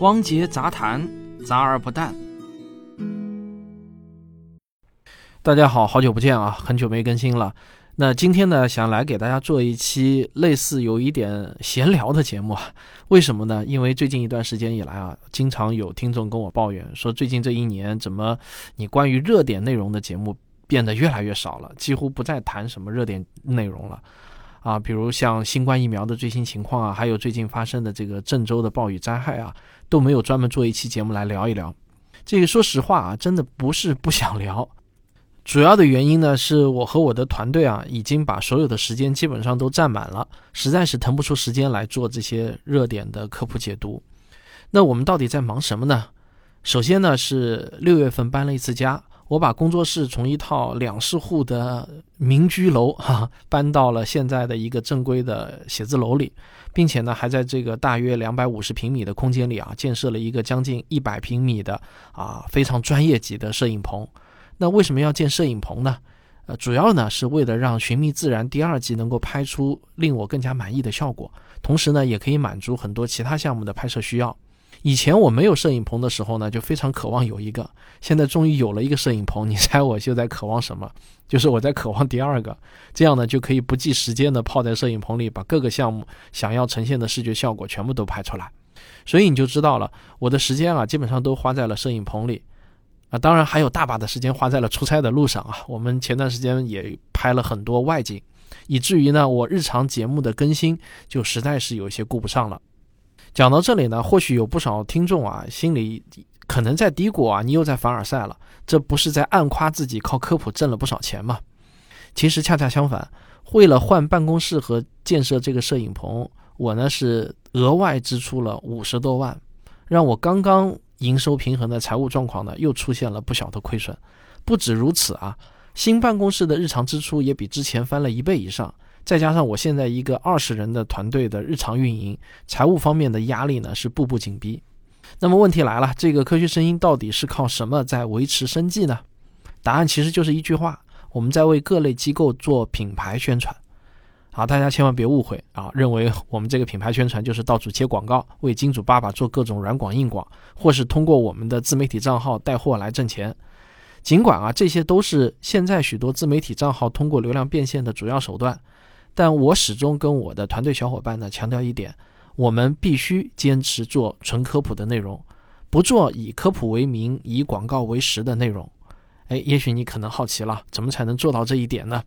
汪杰杂谈，杂而不淡。大家好，好久不见啊，很久没更新了。那今天呢，想来给大家做一期类似有一点闲聊的节目。为什么呢？因为最近一段时间以来啊，经常有听众跟我抱怨说，最近这一年怎么你关于热点内容的节目变得越来越少了，几乎不再谈什么热点内容了。啊，比如像新冠疫苗的最新情况啊，还有最近发生的这个郑州的暴雨灾害啊，都没有专门做一期节目来聊一聊。这个说实话啊，真的不是不想聊，主要的原因呢，是我和我的团队啊，已经把所有的时间基本上都占满了，实在是腾不出时间来做这些热点的科普解读。那我们到底在忙什么呢？首先呢，是六月份搬了一次家。我把工作室从一套两室户的民居楼 哈搬到了现在的一个正规的写字楼里，并且呢，还在这个大约两百五十平米的空间里啊，建设了一个将近一百平米的啊非常专业级的摄影棚。那为什么要建摄影棚呢？呃，主要呢是为了让《寻觅自然》第二季能够拍出令我更加满意的效果，同时呢，也可以满足很多其他项目的拍摄需要。以前我没有摄影棚的时候呢，就非常渴望有一个。现在终于有了一个摄影棚，你猜我就在渴望什么？就是我在渴望第二个。这样呢，就可以不计时间的泡在摄影棚里，把各个项目想要呈现的视觉效果全部都拍出来。所以你就知道了，我的时间啊，基本上都花在了摄影棚里。啊，当然还有大把的时间花在了出差的路上啊。我们前段时间也拍了很多外景，以至于呢，我日常节目的更新就实在是有些顾不上了。讲到这里呢，或许有不少听众啊，心里可能在嘀咕啊，你又在凡尔赛了，这不是在暗夸自己靠科普挣了不少钱吗？其实恰恰相反，为了换办公室和建设这个摄影棚，我呢是额外支出了五十多万，让我刚刚营收平衡的财务状况呢又出现了不小的亏损。不止如此啊，新办公室的日常支出也比之前翻了一倍以上。再加上我现在一个二十人的团队的日常运营，财务方面的压力呢是步步紧逼。那么问题来了，这个科学声音到底是靠什么在维持生计呢？答案其实就是一句话：我们在为各类机构做品牌宣传。好，大家千万别误会啊，认为我们这个品牌宣传就是到处接广告，为金主爸爸做各种软广硬广，或是通过我们的自媒体账号带货来挣钱。尽管啊，这些都是现在许多自媒体账号通过流量变现的主要手段。但我始终跟我的团队小伙伴呢强调一点：我们必须坚持做纯科普的内容，不做以科普为名、以广告为实的内容。哎，也许你可能好奇了，怎么才能做到这一点呢？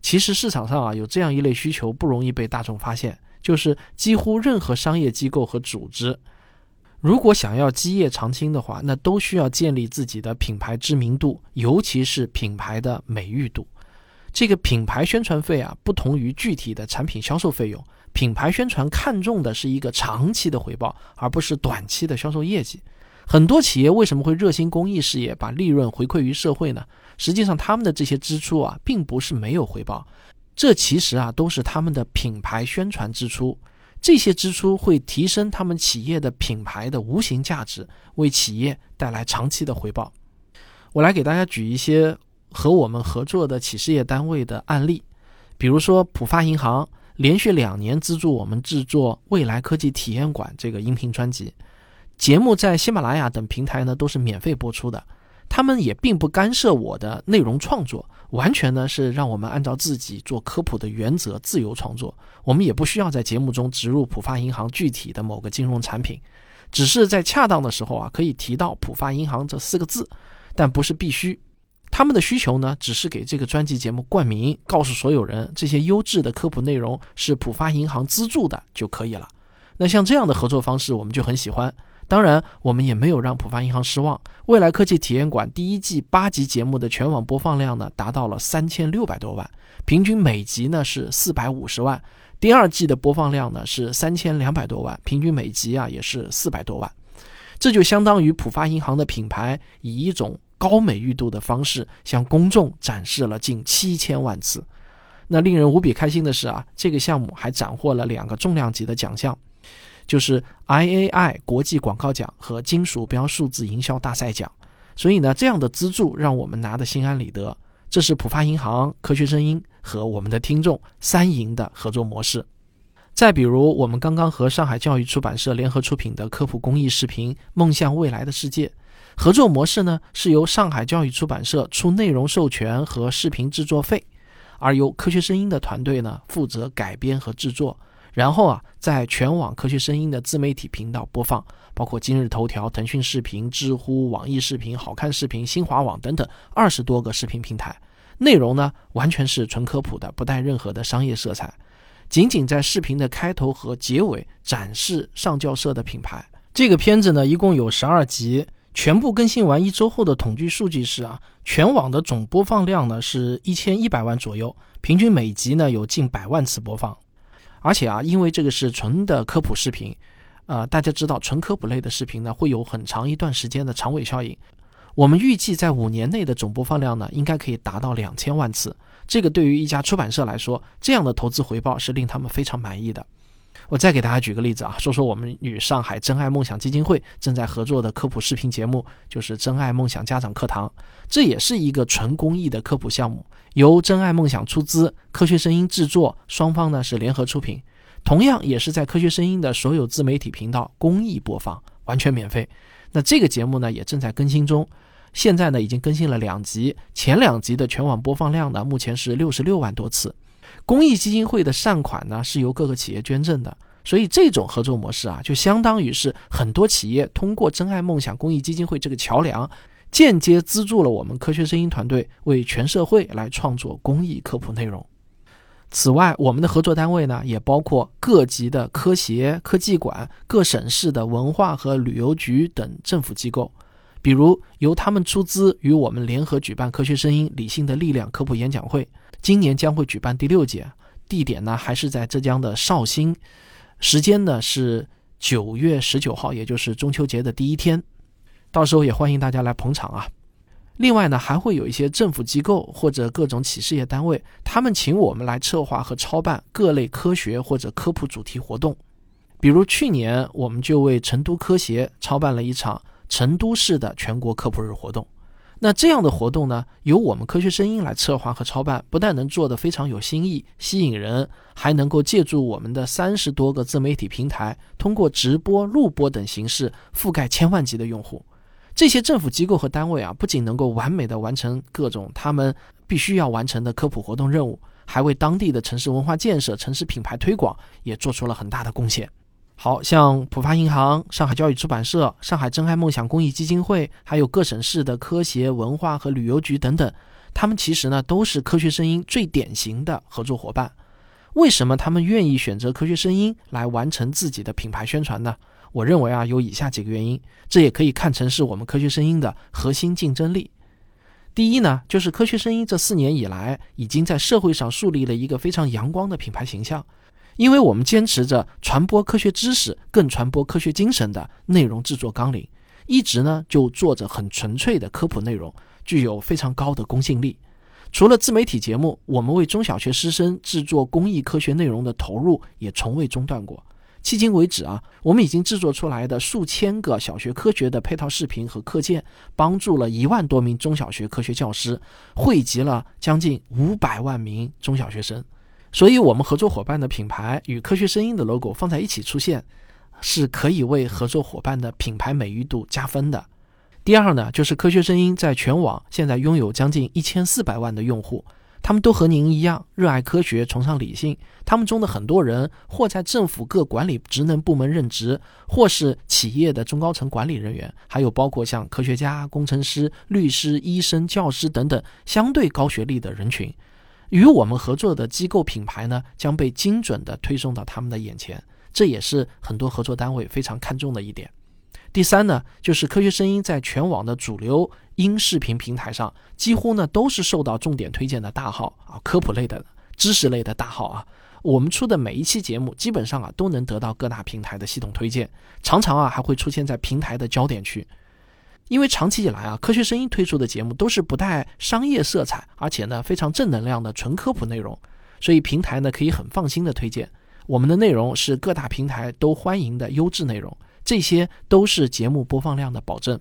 其实市场上啊有这样一类需求不容易被大众发现，就是几乎任何商业机构和组织，如果想要基业长青的话，那都需要建立自己的品牌知名度，尤其是品牌的美誉度。这个品牌宣传费啊，不同于具体的产品销售费用。品牌宣传看重的是一个长期的回报，而不是短期的销售业绩。很多企业为什么会热心公益事业，把利润回馈于社会呢？实际上，他们的这些支出啊，并不是没有回报，这其实啊，都是他们的品牌宣传支出。这些支出会提升他们企业的品牌的无形价值，为企业带来长期的回报。我来给大家举一些。和我们合作的企事业单位的案例，比如说浦发银行连续两年资助我们制作《未来科技体验馆》这个音频专辑，节目在喜马拉雅等平台呢都是免费播出的。他们也并不干涉我的内容创作，完全呢是让我们按照自己做科普的原则自由创作。我们也不需要在节目中植入浦发银行具体的某个金融产品，只是在恰当的时候啊可以提到浦发银行这四个字，但不是必须。他们的需求呢，只是给这个专辑节目冠名，告诉所有人这些优质的科普内容是浦发银行资助的就可以了。那像这样的合作方式，我们就很喜欢。当然，我们也没有让浦发银行失望。未来科技体验馆第一季八集节目的全网播放量呢，达到了三千六百多万，平均每集呢是四百五十万。第二季的播放量呢是三千两百多万，平均每集啊也是四百多万。这就相当于浦发银行的品牌以一种。高美誉度的方式向公众展示了近七千万次。那令人无比开心的是啊，这个项目还斩获了两个重量级的奖项，就是 IAI 国际广告奖和金鼠标数字营销大赛奖。所以呢，这样的资助让我们拿得心安理得。这是浦发银行、科学声音和我们的听众三赢的合作模式。再比如，我们刚刚和上海教育出版社联合出品的科普公益视频《梦向未来的世界》，合作模式呢是由上海教育出版社出内容授权和视频制作费，而由科学声音的团队呢负责改编和制作，然后啊在全网科学声音的自媒体频道播放，包括今日头条、腾讯视频、知乎、网易视频、好看视频、新华网等等二十多个视频平台，内容呢完全是纯科普的，不带任何的商业色彩。仅仅在视频的开头和结尾展示上教社的品牌。这个片子呢，一共有十二集，全部更新完一周后的统计数据是啊，全网的总播放量呢是一千一百万左右，平均每集呢有近百万次播放。而且啊，因为这个是纯的科普视频，呃，大家知道纯科普类的视频呢会有很长一段时间的长尾效应。我们预计在五年内的总播放量呢，应该可以达到两千万次。这个对于一家出版社来说，这样的投资回报是令他们非常满意的。我再给大家举个例子啊，说说我们与上海真爱梦想基金会正在合作的科普视频节目，就是真爱梦想家长课堂。这也是一个纯公益的科普项目，由真爱梦想出资，科学声音制作，双方呢是联合出品，同样也是在科学声音的所有自媒体频道公益播放，完全免费。那这个节目呢也正在更新中。现在呢，已经更新了两集，前两集的全网播放量呢，目前是六十六万多次。公益基金会的善款呢，是由各个企业捐赠的，所以这种合作模式啊，就相当于是很多企业通过真爱梦想公益基金会这个桥梁，间接资助了我们科学声音团队为全社会来创作公益科普内容。此外，我们的合作单位呢，也包括各级的科协、科技馆、各省市的文化和旅游局等政府机构。比如由他们出资与我们联合举办《科学声音：理性的力量》科普演讲会，今年将会举办第六届，地点呢还是在浙江的绍兴，时间呢是九月十九号，也就是中秋节的第一天，到时候也欢迎大家来捧场啊。另外呢，还会有一些政府机构或者各种企事业单位，他们请我们来策划和操办各类科学或者科普主题活动，比如去年我们就为成都科协操办了一场。成都市的全国科普日活动，那这样的活动呢，由我们科学声音来策划和操办，不但能做得非常有新意、吸引人，还能够借助我们的三十多个自媒体平台，通过直播、录播等形式覆盖千万级的用户。这些政府机构和单位啊，不仅能够完美的完成各种他们必须要完成的科普活动任务，还为当地的城市文化建设、城市品牌推广也做出了很大的贡献。好像浦发银行、上海教育出版社、上海真爱梦想公益基金会，还有各省市的科协、文化和旅游局等等，他们其实呢都是科学声音最典型的合作伙伴。为什么他们愿意选择科学声音来完成自己的品牌宣传呢？我认为啊有以下几个原因，这也可以看成是我们科学声音的核心竞争力。第一呢，就是科学声音这四年以来已经在社会上树立了一个非常阳光的品牌形象。因为我们坚持着传播科学知识，更传播科学精神的内容制作纲领，一直呢就做着很纯粹的科普内容，具有非常高的公信力。除了自媒体节目，我们为中小学师生制作公益科学内容的投入也从未中断过。迄今为止啊，我们已经制作出来的数千个小学科学的配套视频和课件，帮助了一万多名中小学科学教师，汇集了将近五百万名中小学生。所以，我们合作伙伴的品牌与科学声音的 logo 放在一起出现，是可以为合作伙伴的品牌美誉度加分的。第二呢，就是科学声音在全网现在拥有将近一千四百万的用户，他们都和您一样热爱科学、崇尚理性。他们中的很多人或在政府各管理职能部门任职，或是企业的中高层管理人员，还有包括像科学家、工程师、律师、医生、教师等等相对高学历的人群。与我们合作的机构品牌呢，将被精准地推送到他们的眼前，这也是很多合作单位非常看重的一点。第三呢，就是科学声音在全网的主流音视频平台上，几乎呢都是受到重点推荐的大号啊，科普类的、知识类的大号啊。我们出的每一期节目，基本上啊都能得到各大平台的系统推荐，常常啊还会出现在平台的焦点区。因为长期以来啊，科学声音推出的节目都是不带商业色彩，而且呢非常正能量的纯科普内容，所以平台呢可以很放心的推荐我们的内容是各大平台都欢迎的优质内容，这些都是节目播放量的保证。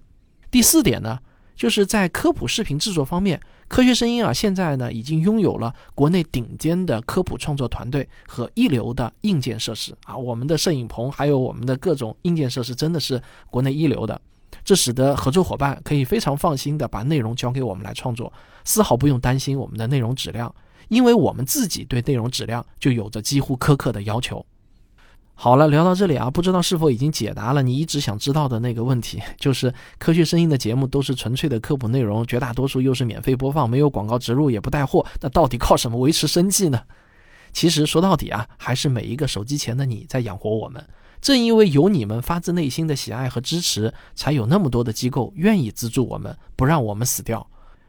第四点呢，就是在科普视频制作方面，科学声音啊，现在呢已经拥有了国内顶尖的科普创作团队和一流的硬件设施啊，我们的摄影棚还有我们的各种硬件设施真的是国内一流的，这使得合作伙伴可以非常放心的把内容交给我们来创作，丝毫不用担心我们的内容质量，因为我们自己对内容质量就有着几乎苛刻的要求。好了，聊到这里啊，不知道是否已经解答了你一直想知道的那个问题，就是科学声音的节目都是纯粹的科普内容，绝大多数又是免费播放，没有广告植入，也不带货，那到底靠什么维持生计呢？其实说到底啊，还是每一个手机前的你在养活我们。正因为有你们发自内心的喜爱和支持，才有那么多的机构愿意资助我们，不让我们死掉。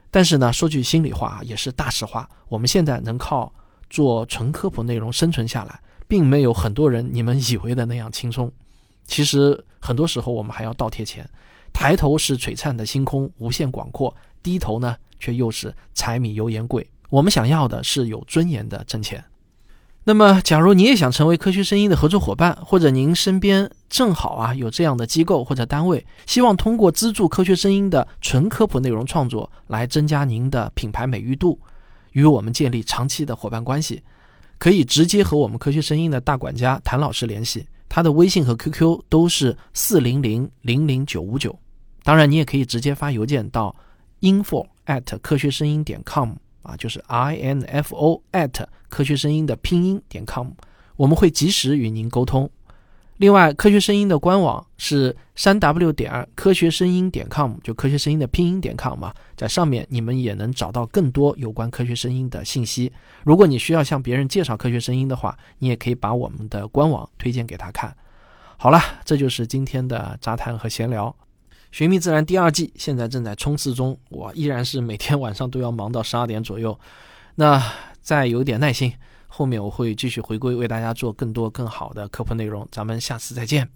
但是呢，说句心里话啊，也是大实话，我们现在能靠做纯科普内容生存下来。并没有很多人你们以为的那样轻松，其实很多时候我们还要倒贴钱。抬头是璀璨的星空，无限广阔；低头呢，却又是柴米油盐贵。我们想要的是有尊严的挣钱。那么，假如你也想成为科学声音的合作伙伴，或者您身边正好啊有这样的机构或者单位，希望通过资助科学声音的纯科普内容创作来增加您的品牌美誉度，与我们建立长期的伙伴关系。可以直接和我们科学声音的大管家谭老师联系，他的微信和 QQ 都是四零零零零九五九。当然，你也可以直接发邮件到 info at 科学声音点 com 啊，就是 i n f o at 科学声音的拼音点 com，我们会及时与您沟通。另外，科学声音的官网是三 w 点科学声音点 com，就科学声音的拼音点 com 嘛，在上面你们也能找到更多有关科学声音的信息。如果你需要向别人介绍科学声音的话，你也可以把我们的官网推荐给他看。好了，这就是今天的杂谈和闲聊。寻觅自然第二季现在正在冲刺中，我依然是每天晚上都要忙到十二点左右。那再有点耐心。后面我会继续回归，为大家做更多更好的科普内容。咱们下次再见。